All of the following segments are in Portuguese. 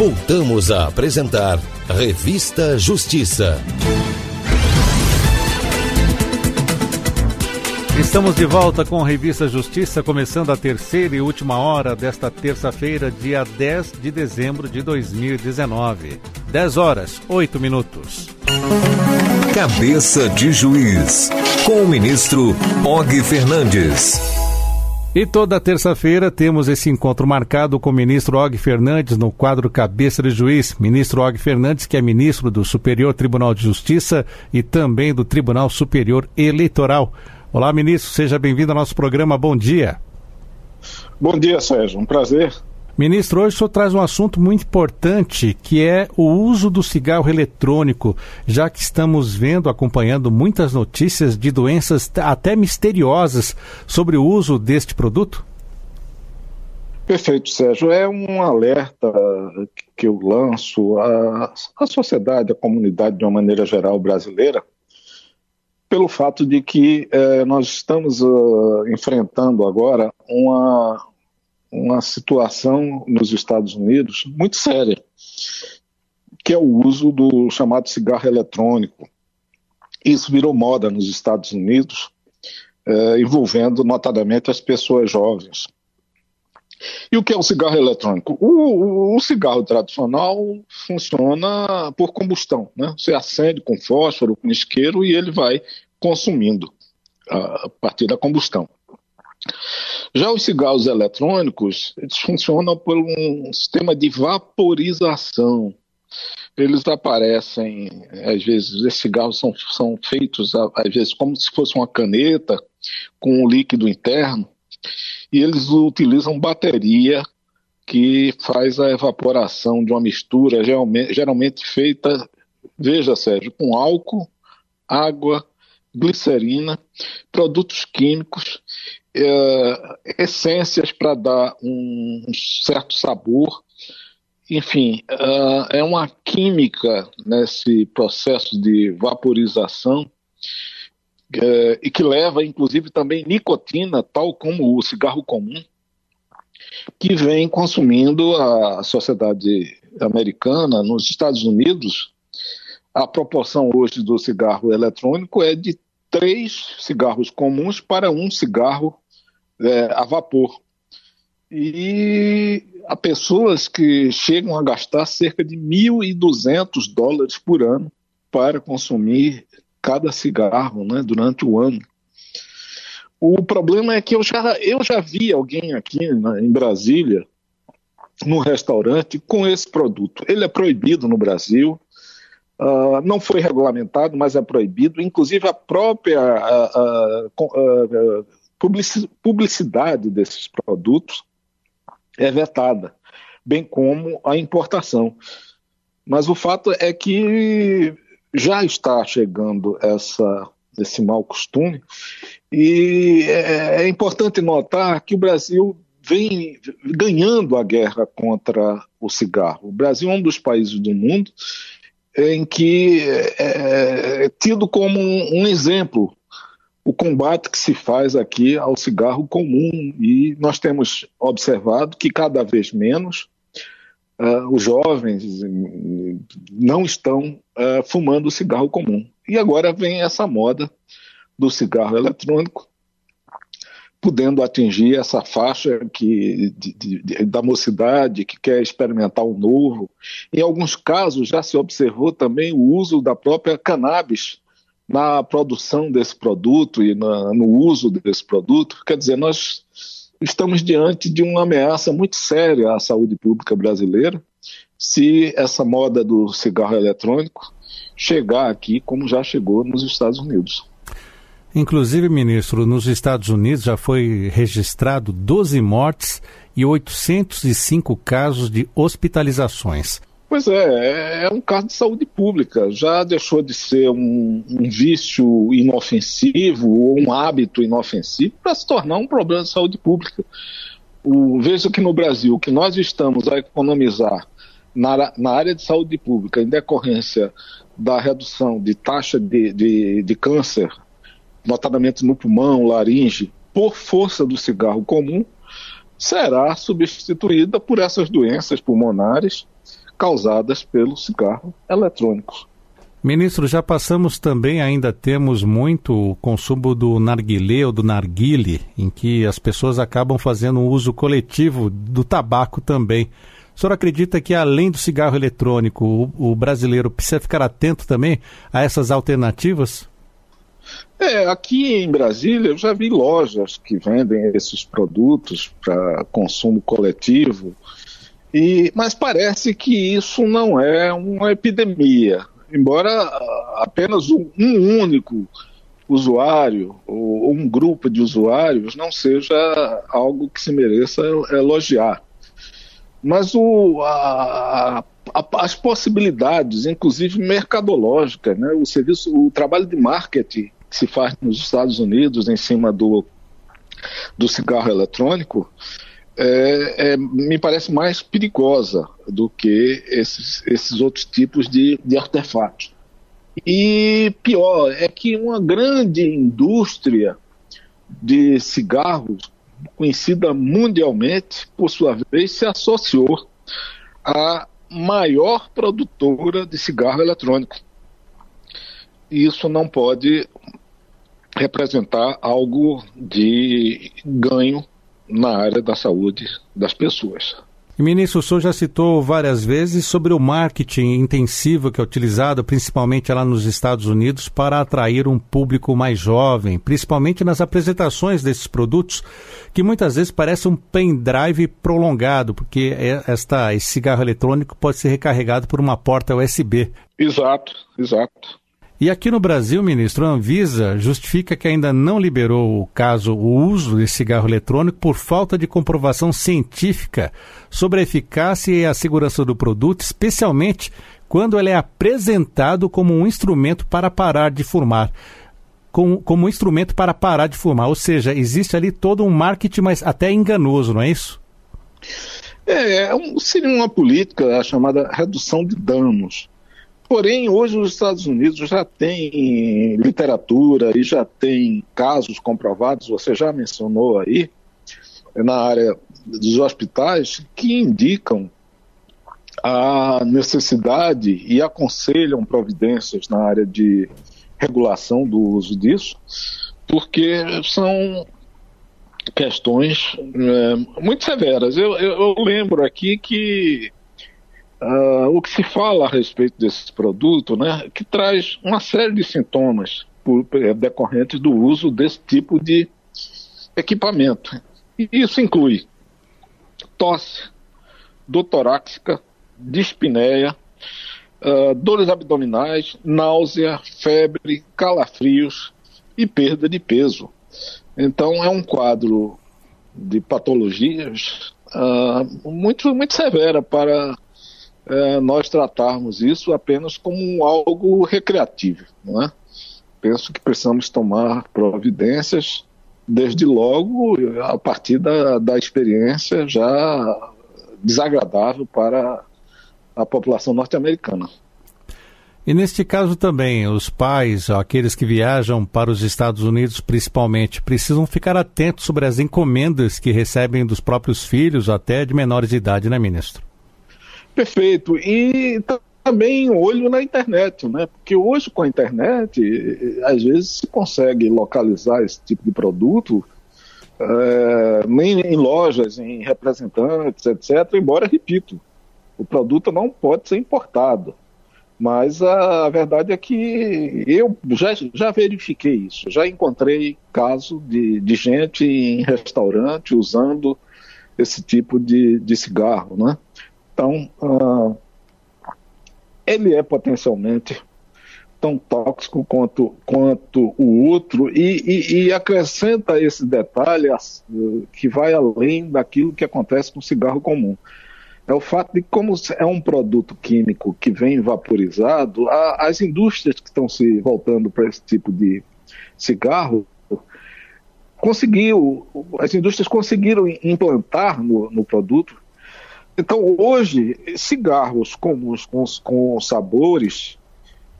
Voltamos a apresentar Revista Justiça. Estamos de volta com a Revista Justiça, começando a terceira e última hora desta terça-feira, dia 10 de dezembro de 2019. 10 horas, 8 minutos. Cabeça de Juiz, com o ministro Og Fernandes. E toda terça-feira temos esse encontro marcado com o ministro Og Fernandes no quadro Cabeça de Juiz. Ministro Og Fernandes, que é ministro do Superior Tribunal de Justiça e também do Tribunal Superior Eleitoral. Olá, ministro, seja bem-vindo ao nosso programa. Bom dia. Bom dia, Sérgio. Um prazer. Ministro, hoje o senhor traz um assunto muito importante, que é o uso do cigarro eletrônico, já que estamos vendo, acompanhando muitas notícias de doenças até misteriosas sobre o uso deste produto? Perfeito, Sérgio. É um alerta que eu lanço à, à sociedade, à comunidade de uma maneira geral brasileira, pelo fato de que eh, nós estamos uh, enfrentando agora uma, uma situação nos Estados Unidos muito séria, que é o uso do chamado cigarro eletrônico. Isso virou moda nos Estados Unidos, eh, envolvendo notadamente as pessoas jovens. E o que é o cigarro eletrônico? O, o, o, cigarro tradicional funciona por combustão. Né? Você acende com fósforo, com isqueiro e ele vai consumindo a partir da combustão. Já os cigarros eletrônicos, eles funcionam por um sistema de vaporização. Eles aparecem, às vezes, esses cigarros são, são feitos, às vezes, como se fosse uma caneta com um líquido interno, e eles utilizam bateria que faz a evaporação de uma mistura, geralmente, geralmente feita, veja, Sérgio, com álcool, água, glicerina, produtos químicos é, essências para dar um, um, certo sabor. Enfim, uh, é uma química nesse processo de vaporização uh, e que leva, inclusive, também nicotina, tal como o cigarro comum, que vem consumindo a sociedade americana. Nos Estados Unidos, a proporção hoje do cigarro eletrônico é de três cigarros comuns para um cigarro é, a vapor. E há pessoas que chegam a gastar cerca de 1.200 dólares por ano para consumir cada cigarro né, durante o ano. O problema é que eu já, eu já vi alguém aqui né, em Brasília, no restaurante, com esse produto. Ele é proibido no Brasil, Uh, não foi regulamentado, mas é proibido. Inclusive, a própria uh, uh, publicidade desses produtos é vetada, bem como a importação. Mas o fato é que já está chegando essa, esse mau costume, e é, é importante notar que o Brasil vem ganhando a guerra contra o cigarro. O Brasil é um dos países do mundo em que é, é tido como um, um exemplo o combate que se faz aqui ao cigarro comum e nós temos observado que cada vez menos uh, os jovens não estão uh, fumando cigarro comum. E agora vem essa moda do cigarro eletrônico, podendo atingir essa faixa que, de, de, da mocidade que quer experimentar o novo. Em alguns casos já se observou também o uso da própria cannabis na produção desse produto e na, no uso desse produto. Quer dizer, nós estamos diante de uma ameaça muito séria à saúde pública brasileira se essa moda do cigarro eletrônico chegar aqui como já chegou nos Estados Unidos. Inclusive, ministro, nos Estados Unidos já foi registrado 12 mortes e 805 casos de hospitalizações. Pois é, é um caso de saúde pública. Já deixou de ser um, um vício inofensivo ou um hábito inofensivo para se tornar um problema de saúde pública. O, veja que no Brasil, que nós estamos a economizar na, na área de saúde pública em decorrência da redução de taxa de, de, de câncer, notadamente no pulmão, laringe, por força do cigarro comum, será substituída por essas doenças pulmonares causadas pelo cigarro eletrônico. Ministro, já passamos também, ainda temos muito o consumo do narguilé ou do narguile, em que as pessoas acabam fazendo um uso coletivo do tabaco também. O senhor acredita que, além do cigarro eletrônico, o, o brasileiro precisa ficar atento também a essas alternativas? É, aqui em Brasília eu já vi lojas que vendem esses produtos para consumo coletivo, e, mas parece que isso não é uma epidemia embora apenas um, um único usuário ou um grupo de usuários não seja algo que se mereça elogiar. Mas o, a, a, as possibilidades, inclusive mercadológicas, né, o serviço, o trabalho de marketing que se faz nos Estados Unidos em cima do, do cigarro eletrônico, é, é, me parece mais perigosa do que esses, esses outros tipos de, de artefatos. E pior é que uma grande indústria de cigarros, conhecida mundialmente, por sua vez, se associou à maior produtora de cigarro eletrônico. Isso não pode representar algo de ganho na área da saúde das pessoas. Ministro, o senhor já citou várias vezes sobre o marketing intensivo que é utilizado, principalmente lá nos Estados Unidos, para atrair um público mais jovem, principalmente nas apresentações desses produtos, que muitas vezes parece um pendrive prolongado, porque é, esta, esse cigarro eletrônico pode ser recarregado por uma porta USB. Exato, exato. E aqui no Brasil, ministro, a Anvisa justifica que ainda não liberou o caso, o uso desse cigarro eletrônico por falta de comprovação científica sobre a eficácia e a segurança do produto, especialmente quando ele é apresentado como um instrumento para parar de fumar. Como, como um instrumento para parar de fumar. Ou seja, existe ali todo um marketing, mas até enganoso, não é isso? É, é seria uma política chamada redução de danos. Porém, hoje os Estados Unidos já tem literatura e já tem casos comprovados, você já mencionou aí, na área dos hospitais, que indicam a necessidade e aconselham providências na área de regulação do uso disso, porque são questões é, muito severas. Eu, eu, eu lembro aqui que Uh, o que se fala a respeito desse produto, né, que traz uma série de sintomas por, é, decorrentes do uso desse tipo de equipamento. E isso inclui tosse, dor torácica, dispneia, uh, dores abdominais, náusea, febre, calafrios e perda de peso. Então é um quadro de patologias uh, muito, muito severa para é, nós tratarmos isso apenas como algo recreativo. Não é? Penso que precisamos tomar providências, desde logo, a partir da, da experiência já desagradável para a população norte-americana. E neste caso também, os pais, aqueles que viajam para os Estados Unidos principalmente, precisam ficar atentos sobre as encomendas que recebem dos próprios filhos, até de menores de idade, né, ministro? Perfeito. E também olho na internet, né? Porque hoje com a internet, às vezes se consegue localizar esse tipo de produto é, em lojas, em representantes, etc. Embora, repito, o produto não pode ser importado. Mas a, verdade é que eu já, já verifiquei isso, já encontrei caso de, de gente em restaurante usando esse tipo de, de cigarro, né? Então, uh, ele é potencialmente tão tóxico quanto, quanto o outro e, e, e acrescenta esse detalhe que vai além daquilo que acontece com o cigarro comum. É o fato de como é um produto químico que vem vaporizado, a, as indústrias que estão se voltando para esse tipo de cigarro conseguiu, as indústrias conseguiram implantar no, no produto então, hoje, cigarros comuns com, com sabores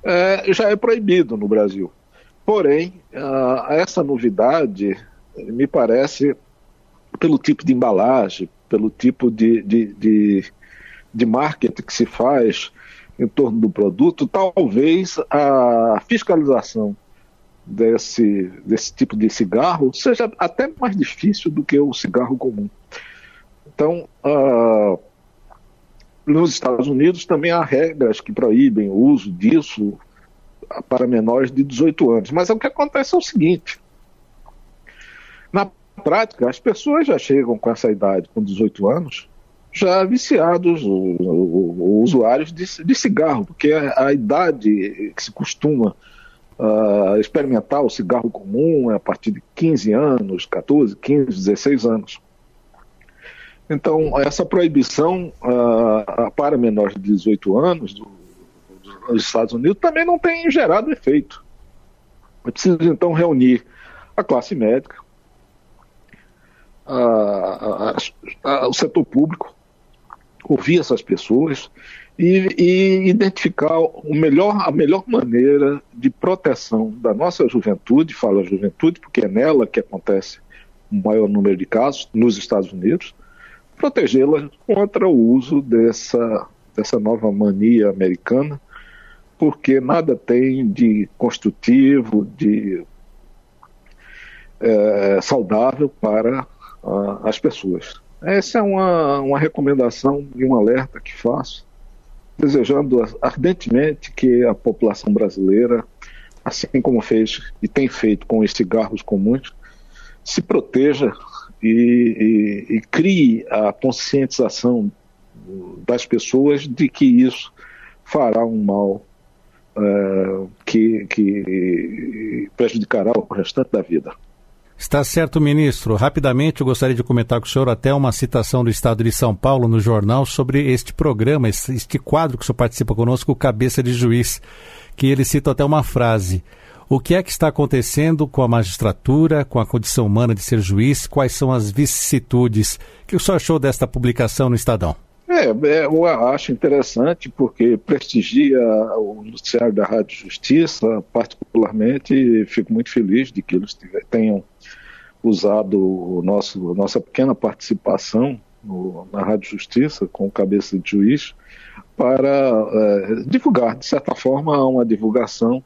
é, já é proibido no Brasil. Porém, uh, essa novidade me parece, pelo tipo de embalagem, pelo tipo de, de, de, de marketing que se faz em torno do produto, talvez a fiscalização desse, desse tipo de cigarro seja até mais difícil do que o cigarro comum. Então, uh, nos Estados Unidos também há regras que proíbem o uso disso para menores de 18 anos. Mas o que acontece é o seguinte: na prática, as pessoas já chegam com essa idade, com 18 anos, já viciados, o, o, o usuários de, de, cigarro, porque a, a, idade que se costuma uh, experimentar o cigarro comum é a partir de 15 anos, 14, 15, 16 anos. Então, essa proibição uh, para menores de 18 anos do, do, nos Estados Unidos também não tem gerado efeito. É preciso, então, reunir a classe médica, a, a, o setor público, ouvir essas pessoas e, e, identificar o melhor, a melhor maneira de proteção da nossa juventude, falo a juventude porque é nela que acontece o maior número de casos nos Estados Unidos, protegê-la contra o uso dessa, dessa nova mania americana, porque nada tem de construtivo, de é, saudável para as pessoas. Essa é uma, uma recomendação e um alerta que faço, desejando ardentemente que a população brasileira, assim como fez e tem feito com os cigarros comuns, se proteja e, e, e crie a conscientização das pessoas de que isso fará um mal uh, que, que prejudicará o restante da vida. Está certo, ministro. Rapidamente, eu gostaria de comentar com o senhor até uma citação do Estado de São Paulo no jornal sobre este programa, este quadro que o senhor participa conosco, Cabeça de Juiz, que ele cita até uma frase. O que é que está acontecendo com a magistratura, com a condição humana de ser juiz? Quais são as vicissitudes? O que o senhor achou desta publicação no Estadão? É, é, eu acho interessante porque prestigia o noticiário da Rádio Justiça, particularmente fico muito feliz de que eles tenham usado o nosso, nossa pequena participação no, na Rádio Justiça, com cabeça de juiz, para é, divulgar, de certa forma, uma divulgação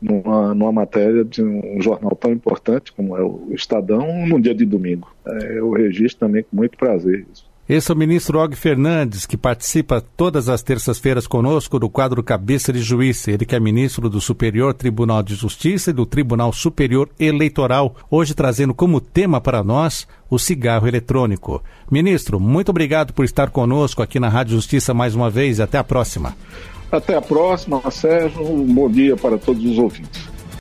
numa, numa matéria de um jornal tão importante como é o Estadão, num dia de domingo. É, eu registro também com muito prazer isso. Esse é o ministro Og Fernandes, que participa todas as terças-feiras conosco do quadro Cabeça de Juiz. Ele que é ministro do Superior Tribunal de Justiça e do Tribunal Superior Eleitoral, hoje trazendo como tema para nós o cigarro eletrônico. Ministro, muito obrigado por estar conosco aqui na Rádio Justiça mais uma vez e até a próxima. Até a próxima, Sérgio. Um bom dia para todos os ouvintes.